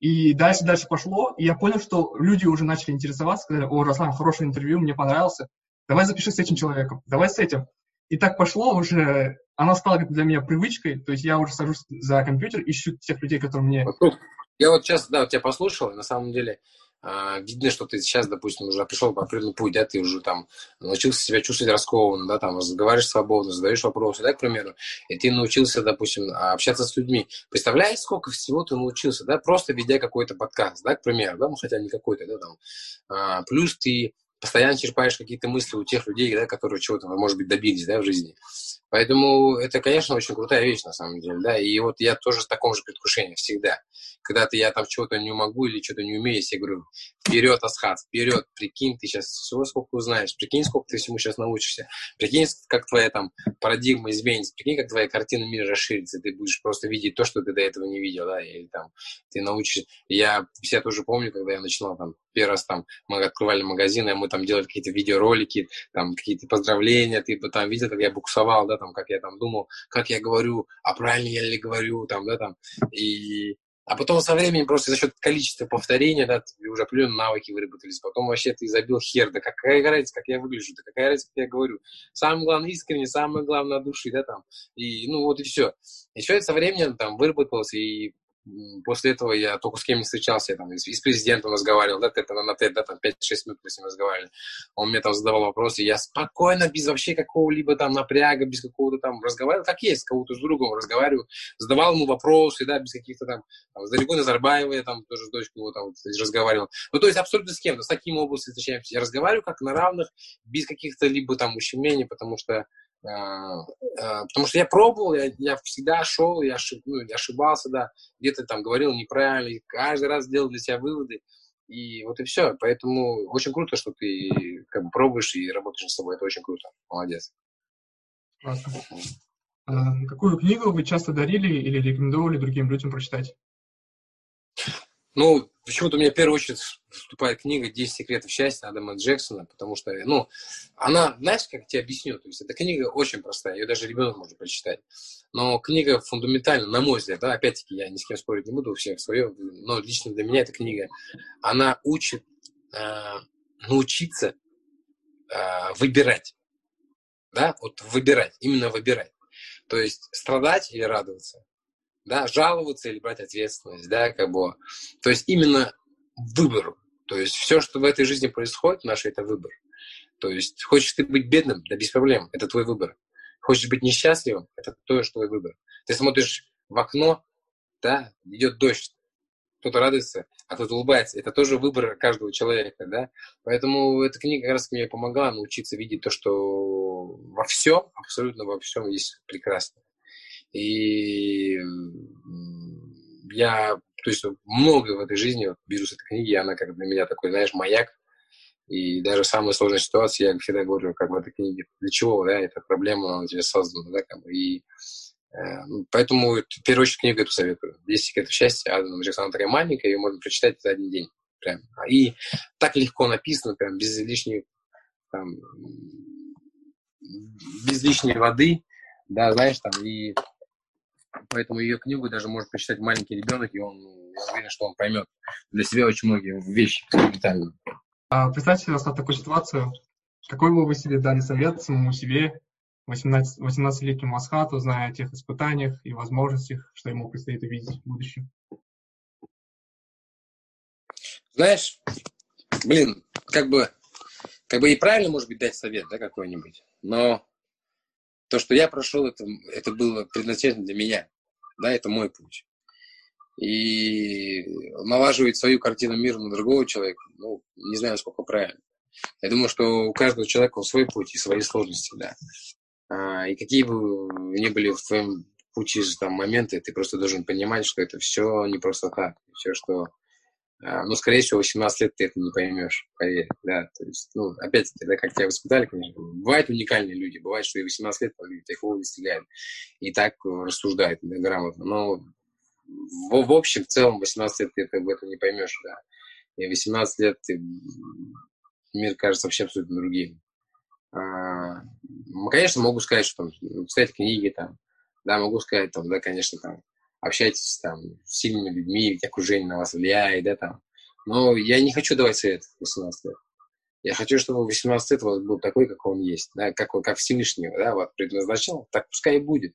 И дальше, дальше пошло, и я понял, что люди уже начали интересоваться, сказали, о, Руслан, хорошее интервью, мне понравился, давай запиши с этим человеком, давай с этим. И так пошло уже, оно стало для меня привычкой, то есть я уже сажусь за компьютер, ищу тех людей, которые мне... Я вот сейчас, да, тебя послушал, на самом деле, а, видно, что ты сейчас, допустим, уже пришел по определенному путь, да, ты уже там научился себя чувствовать раскованно, да, там разговариваешь свободно, задаешь вопросы, да, к примеру, и ты научился, допустим, общаться с людьми. Представляешь, сколько всего ты научился, да, просто ведя какой-то подкаст, да, к примеру, да, ну, хотя не какой-то, да, там. А, плюс ты постоянно черпаешь какие-то мысли у тех людей, да, которые чего-то, может быть, добились, да, в жизни. Поэтому это, конечно, очень крутая вещь, на самом деле, да, и вот я тоже в таком же предвкушении всегда. Когда-то я там чего-то не могу или что-то не умею, я говорю, вперед, Асхат, вперед, прикинь, ты сейчас всего сколько узнаешь, прикинь, сколько ты всему сейчас научишься, прикинь, как твоя там парадигма изменится, прикинь, как твоя картина мира расширится, ты будешь просто видеть то, что ты до этого не видел, да, или там ты научишься. Я себя тоже помню, когда я начинал там первый раз там мы открывали магазины, мы там делали какие-то видеоролики, там какие-то поздравления, ты там видел, как я буксовал, да, там, как я там думал, как я говорю, а правильно я ли говорю, там, да, там, и а потом со временем просто за счет количества повторений, да, уже определенные навыки выработались. Потом вообще ты забил хер, да какая разница, как я выгляжу, да какая разница, как я говорю. Самое главное искренне, самое главное души, да, там. И, ну, вот и все. И все это со временем там выработалось, и после этого я только с кем не встречался, я там и с президентом разговаривал, да, это на да, там 5-6 минут мы с ним разговаривали. Он мне там задавал вопросы, я спокойно, без вообще какого-либо там напряга, без какого-то там разговаривал, как есть, кого-то с другом разговариваю, задавал ему вопросы, да, без каких-то там, там с Даригой Назарбаевой, я там тоже с дочкой его там разговаривал. Ну, то есть абсолютно с кем-то, с таким встречаемся. Я разговариваю как на равных, без каких-то либо там ущемлений, потому что потому что я пробовал, я, я всегда шел, я, ошиб, ну, я ошибался, да, где-то там говорил неправильно, и каждый раз делал для себя выводы, и вот и все. Поэтому очень круто, что ты как бы пробуешь и работаешь над собой, это очень круто, молодец. Классно. А, какую книгу вы часто дарили или рекомендовали другим людям прочитать? Ну, почему-то у меня в первую очередь вступает книга «10 секретов счастья» Адама Джексона, потому что, ну, она, знаешь, как тебе объясню, то есть эта книга очень простая, ее даже ребенок может прочитать, но книга фундаментальна, на мой взгляд, да, опять-таки я ни с кем спорить не буду, у всех свое, но лично для меня эта книга, она учит э, научиться э, выбирать, да, вот выбирать, именно выбирать, то есть страдать или радоваться, да, жаловаться или брать ответственность, да, как бы. То есть именно выбор. То есть все, что в этой жизни происходит, наше это выбор. То есть хочешь ты быть бедным, да без проблем, это твой выбор. Хочешь быть несчастливым, это тоже твой выбор. Ты смотришь в окно, да, идет дождь, кто-то радуется, а кто-то улыбается. Это тоже выбор каждого человека, да. Поэтому эта книга как раз мне помогла научиться видеть то, что во всем, абсолютно во всем есть прекрасное. И я, то есть много в этой жизни вот, с этой книги, она как для меня такой, знаешь, маяк. И даже в самой сложной ситуации я всегда говорю, как в этой книге, для чего, да, эта проблема, у тебя создана, да, как бы, и э, ну, поэтому в первую очередь книгу эту советую. «10 секретов счастья» Адама она такая маленькая, ее можно прочитать за один день. Прям. И так легко написано, прям без лишней, там, без лишней воды, да, знаешь, там, и Поэтому ее книгу даже может прочитать маленький ребенок, и он, я уверен, что он поймет для себя очень многие вещи детально. А представьте себе такую ситуацию. Какой бы вы себе дали совет самому себе, 18, 18-летнему Асхату, зная о тех испытаниях и возможностях, что ему предстоит увидеть в будущем? Знаешь, блин, как бы, как бы и правильно, может быть, дать совет, да, какой-нибудь, но то, что я прошел, это, это было предназначено для меня. Да, это мой путь. И налаживать свою картину мира на другого человека, ну, не знаю, насколько правильно. Я думаю, что у каждого человека свой путь и свои сложности, да. А, и какие бы ни были в твоем пути там моменты, ты просто должен понимать, что это все не просто так. Все, что а, ну, скорее всего, 18 лет ты это не поймешь, поверь, да, то есть, ну, опять-таки, как тебя воспитали, конечно, бывают уникальные люди, бывает, что и 18 лет люди такого достигают, и так рассуждают, да, грамотно, но в, в общем, в целом, 18 лет ты это, это не поймешь, да, и 18 лет ты мир кажется вообще абсолютно другим. А, конечно, могу сказать, что там, читать книги, там, да, могу сказать, там, да, конечно, там, общайтесь там с сильными людьми, ведь окружение на вас влияет, да, там. Но я не хочу давать совет 18 лет. Я хочу, чтобы 18 лет вас был такой, как он есть, да, как, как Всевышний, да, вот предназначал, так пускай и будет.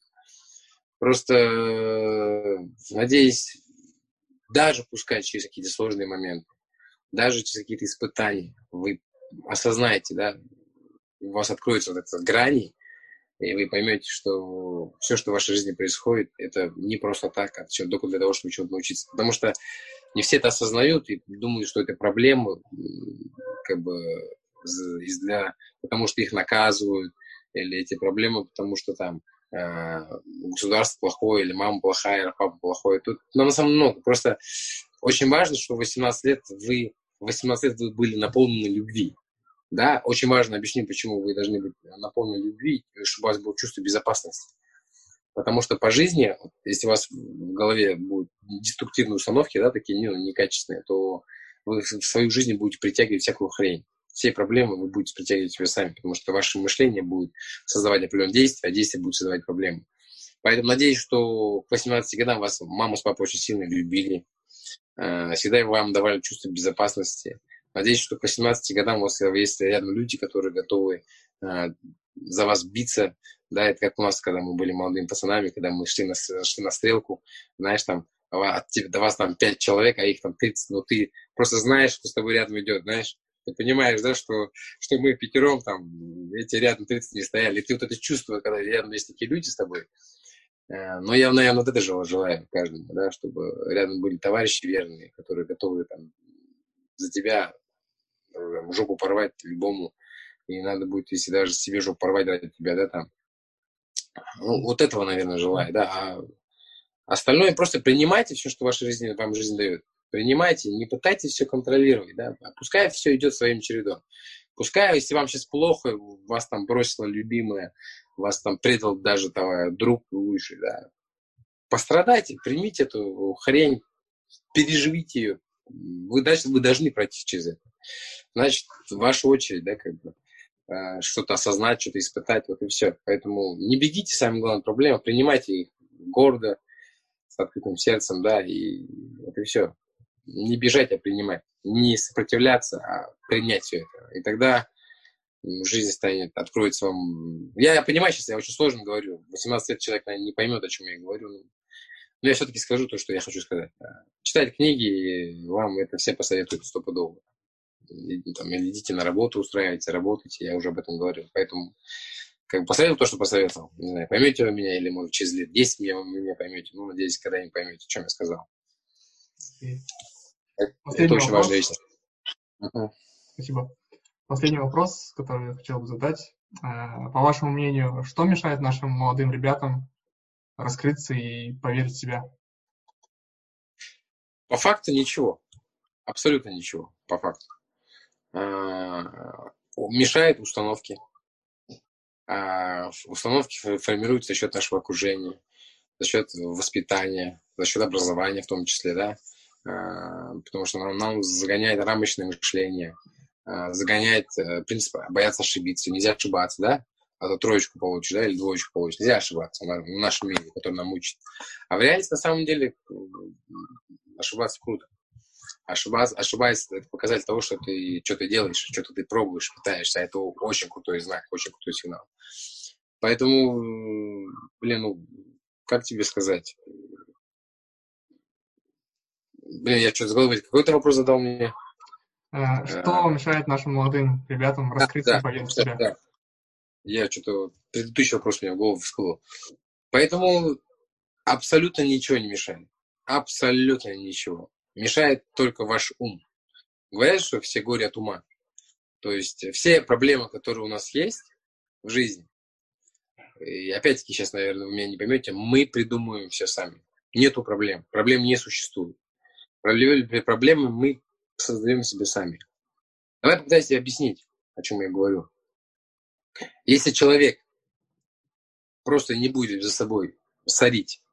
Просто э, надеюсь, даже пускай через какие-то сложные моменты, даже через какие-то испытания, вы осознаете, да, у вас откроются вот эти грани, и вы поймете, что все, что в вашей жизни происходит, это не просто так, а только для того, чтобы чего-то научиться. Потому что не все это осознают и думают, что это проблемы, как бы из-за, потому что их наказывают, или эти проблемы, потому что там э, государство плохое, или мама плохая, или папа плохой. Тут но на самом деле много. Просто очень важно, что в 18 лет вы, 18 лет вы были наполнены любви. Да, очень важно объяснить, почему вы должны быть наполнены любви, чтобы у вас было чувство безопасности. Потому что по жизни, если у вас в голове будут деструктивные установки, да, такие ну, некачественные, то вы в свою жизнь будете притягивать всякую хрень. Все проблемы вы будете притягивать себе сами, потому что ваше мышление будет создавать определенные действия, а действия будут создавать проблемы. Поэтому надеюсь, что к 18 годам вас мама с папой очень сильно любили, э, всегда вам давали чувство безопасности, Надеюсь, что к 18 годам у вас есть рядом люди, которые готовы э, за вас биться. Да, это как у нас, когда мы были молодыми пацанами, когда мы шли на, шли на стрелку, знаешь, там от тебя, до вас там 5 человек, а их там 30, но ты просто знаешь, что с тобой рядом идет, знаешь. Ты понимаешь, да, что, что мы пятером там, эти рядом 30 не стояли. И ты вот это чувство, когда рядом есть такие люди с тобой, э, но я, наверное, вот это желаю каждому, да, чтобы рядом были товарищи верные, которые готовы там за тебя там, жопу порвать любому, и надо будет, если даже себе жопу порвать ради тебя, да, там. Ну, вот этого, наверное, желаю, да. А остальное просто принимайте все, что ваша жизнь вам жизнь дает. Принимайте, не пытайтесь все контролировать, да. А пускай все идет своим чередом. Пускай, если вам сейчас плохо, вас там бросила любимая, вас там предал даже там, друг выше, да. Пострадайте, примите эту хрень, переживите ее. Вы, дальше, вы должны пройти через это значит, ваша очередь, да, как бы э, что-то осознать, что-то испытать, вот и все. Поэтому не бегите, самое главное, проблема, принимайте их гордо, с открытым сердцем, да, и вот и все. Не бежать, а принимать. Не сопротивляться, а принять все это. И тогда жизнь станет, откроется вам... Я, я понимаю, сейчас я очень сложно говорю. 18 лет человек, наверное, не поймет, о чем я говорю. Но я все-таки скажу то, что я хочу сказать. Читайте книги, вам это все посоветуют стопудово там, или идите на работу, устраивайте, работайте, я уже об этом говорил. Поэтому как бы посоветовал то, что посоветовал. Не знаю, поймете вы меня или, может, через лет 10 меня, вы меня поймете. Ну, надеюсь, когда-нибудь поймете, о чем я сказал. Последний Это очень вопрос. важная вещь. Uh-huh. Спасибо. Последний вопрос, который я хотел бы задать. Э, по вашему мнению, что мешает нашим молодым ребятам раскрыться и поверить в себя? По факту ничего. Абсолютно ничего, по факту. А, мешает установки. А установки формируются за счет нашего окружения, за счет воспитания, за счет образования в том числе, да, а, потому что нам, нам загоняет рамочное мышление, а, загоняет э, принцип бояться ошибиться, нельзя ошибаться, да, а то троечку получишь, да, или двоечку получишь, нельзя ошибаться в нашем мире, который нам учит. А в реальности, на самом деле, ошибаться круто. Ошибаться, ошибается это показатель того, что ты что-то делаешь, что-то ты пробуешь, пытаешься. Это очень крутой знак, очень крутой сигнал. Поэтому, блин, ну, как тебе сказать? Блин, я что-то с головы... Какой то вопрос задал мне? А, что а, мешает нашим молодым ребятам раскрыться да, и поверить в себя? Да. Я что-то... Предыдущий вопрос у меня в голову всплыл. Поэтому абсолютно ничего не мешает. Абсолютно ничего. Мешает только ваш ум. Говорят, что все горе от ума. То есть все проблемы, которые у нас есть в жизни, и опять-таки сейчас, наверное, вы меня не поймете, мы придумываем все сами. Нету проблем. Проблем не существует. Проблемы мы создаем себе сами. Давай попытайся объяснить, о чем я говорю. Если человек просто не будет за собой сорить,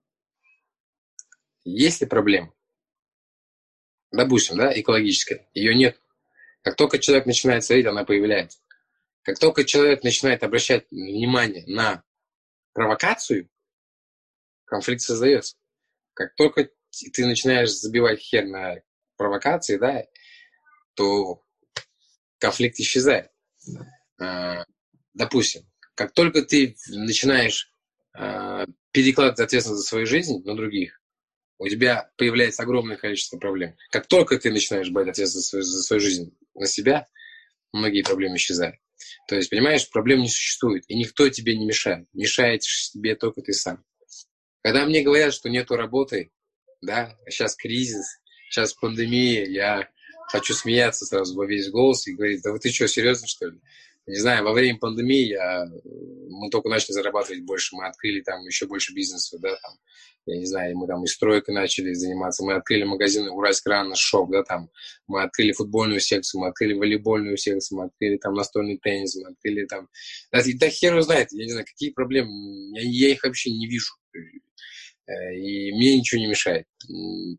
есть ли проблема? Допустим, да, экологическая, ее нет. Как только человек начинает смотреть, она появляется. Как только человек начинает обращать внимание на провокацию, конфликт создается. Как только ты начинаешь забивать хер на провокации, да, то конфликт исчезает. А, допустим, как только ты начинаешь а, перекладывать ответственность за свою жизнь на других, у тебя появляется огромное количество проблем. Как только ты начинаешь брать ответственность за свою, за свою жизнь на себя, многие проблемы исчезают. То есть, понимаешь, проблем не существует, и никто тебе не мешает. Мешает себе только ты сам. Когда мне говорят, что нету работы, да, сейчас кризис, сейчас пандемия, я хочу смеяться сразу во весь голос и говорить, да вы ты что, серьезно, что ли? Не знаю, во время пандемии я, мы только начали зарабатывать больше, мы открыли там еще больше бизнеса, да, там, я не знаю, мы там и стройкой начали заниматься, мы открыли магазин Уральск Runner Shop, да, там, мы открыли футбольную секцию, мы открыли волейбольную секцию, мы открыли там настольный теннис, мы открыли там, да, да хер знает, я не знаю, какие проблемы, я, я их вообще не вижу, э, и мне ничего не мешает,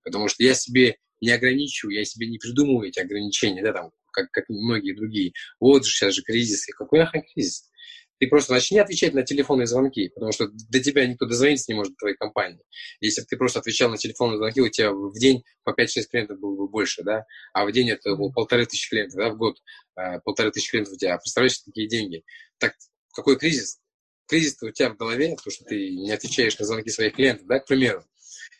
потому что я себе не ограничиваю, я себе не придумываю эти ограничения, да, там, как, как многие другие. Вот же сейчас же кризис. И какой нахрен кризис? Ты просто начни отвечать на телефонные звонки, потому что до тебя никто дозвониться не может в твоей компании. Если бы ты просто отвечал на телефонные звонки, у тебя в день по 5-6 клиентов было бы больше, да, а в день это было полторы тысячи клиентов, да, в год э, полторы тысячи клиентов у тебя. Представляешь, какие деньги? Так какой кризис? Кризис у тебя в голове, то, что ты не отвечаешь на звонки своих клиентов, да, к примеру.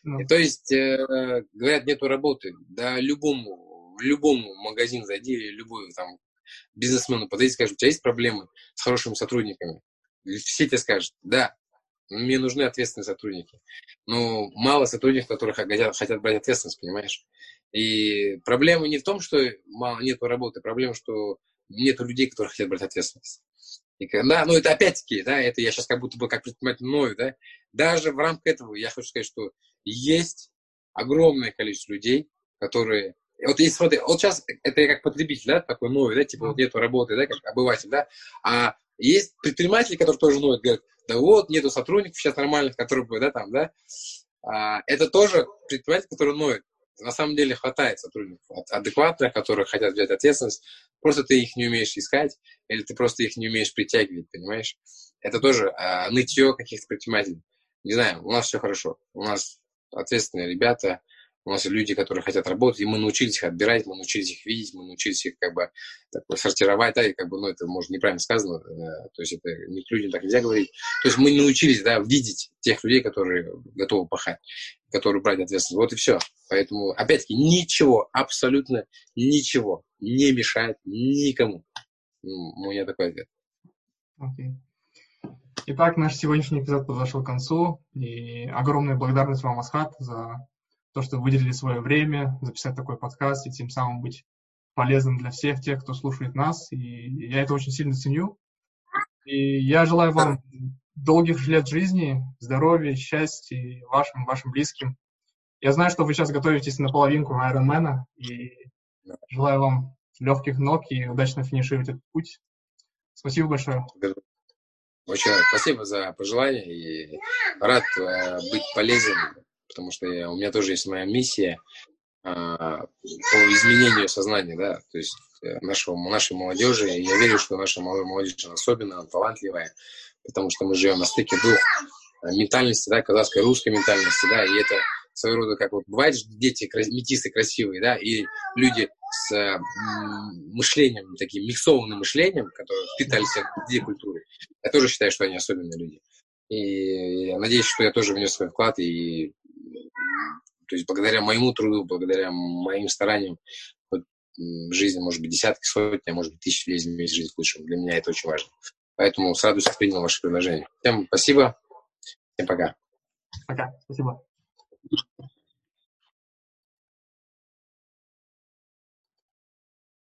Ну. И, то есть, э, говорят, нету работы. Да любому, в любому магазин зайди, любой там бизнесмену подойди скажи, у тебя есть проблемы с хорошими сотрудниками? И все тебе скажут, да, мне нужны ответственные сотрудники. Но мало сотрудников, которые хотят, хотят брать ответственность, понимаешь? И проблема не в том, что мало нету работы, проблема, что нету людей, которые хотят брать ответственность. И, да, ну это опять-таки, да, это я сейчас как будто бы как предприниматель ною, да, даже в рамках этого я хочу сказать, что есть огромное количество людей, которые вот если смотри, вот сейчас это я как потребитель, да, такой новый, да, типа вот нету работы, да, как обыватель, да, а есть предприниматели, которые тоже ноют, говорят, да вот, нету сотрудников сейчас нормальных, которые бы, да, там, да, а, это тоже предприниматели, которые ноют. На самом деле хватает сотрудников адекватных, которые хотят взять ответственность, просто ты их не умеешь искать, или ты просто их не умеешь притягивать, понимаешь? Это тоже а, нытье каких-то предпринимателей. Не знаю, у нас все хорошо, у нас ответственные ребята, у нас люди, которые хотят работать, и мы научились их отбирать, мы научились их видеть, мы научились их как бы так, сортировать, да, и как бы, ну, это, может, неправильно сказано, э, то есть это не к людям так нельзя говорить. То есть мы научились, да, видеть тех людей, которые готовы пахать, которые брать ответственность. Вот и все. Поэтому, опять-таки, ничего, абсолютно ничего не мешает никому. Ну, у меня такой ответ. Okay. Итак, наш сегодняшний эпизод подошел к концу, и огромная благодарность вам, Асхат, за то, что выделили свое время записать такой подкаст и тем самым быть полезным для всех тех, кто слушает нас. И я это очень сильно ценю. И я желаю вам долгих лет жизни, здоровья, счастья вашим, вашим близким. Я знаю, что вы сейчас готовитесь на половинку Ironman, и желаю вам легких ног и удачно финишировать этот путь. Спасибо большое. Очень спасибо за пожелания и рад э, быть полезен потому что я, у меня тоже есть моя миссия а, по изменению сознания, да, то есть э, нашего, нашей молодежи. Я верю, что наша молодежь особенно талантливая, потому что мы живем на стыке двух э, ментальности, да, казахской русской ментальности, да, и это своего рода, как вот бывает, дети метисы красивые, да, и люди с мышлением, таким миксованным мышлением, которые питались от две культуры. Я тоже считаю, что они особенные люди. И я надеюсь, что я тоже внес свой вклад и то есть благодаря моему труду, благодаря моим стараниям, жизнь, может быть, десятки, сотни, а может быть, тысячи людей изменить жизнь к лучшему. Для меня это очень важно. Поэтому с радостью принял ваше предложение. Всем спасибо. Всем пока. Пока. Спасибо.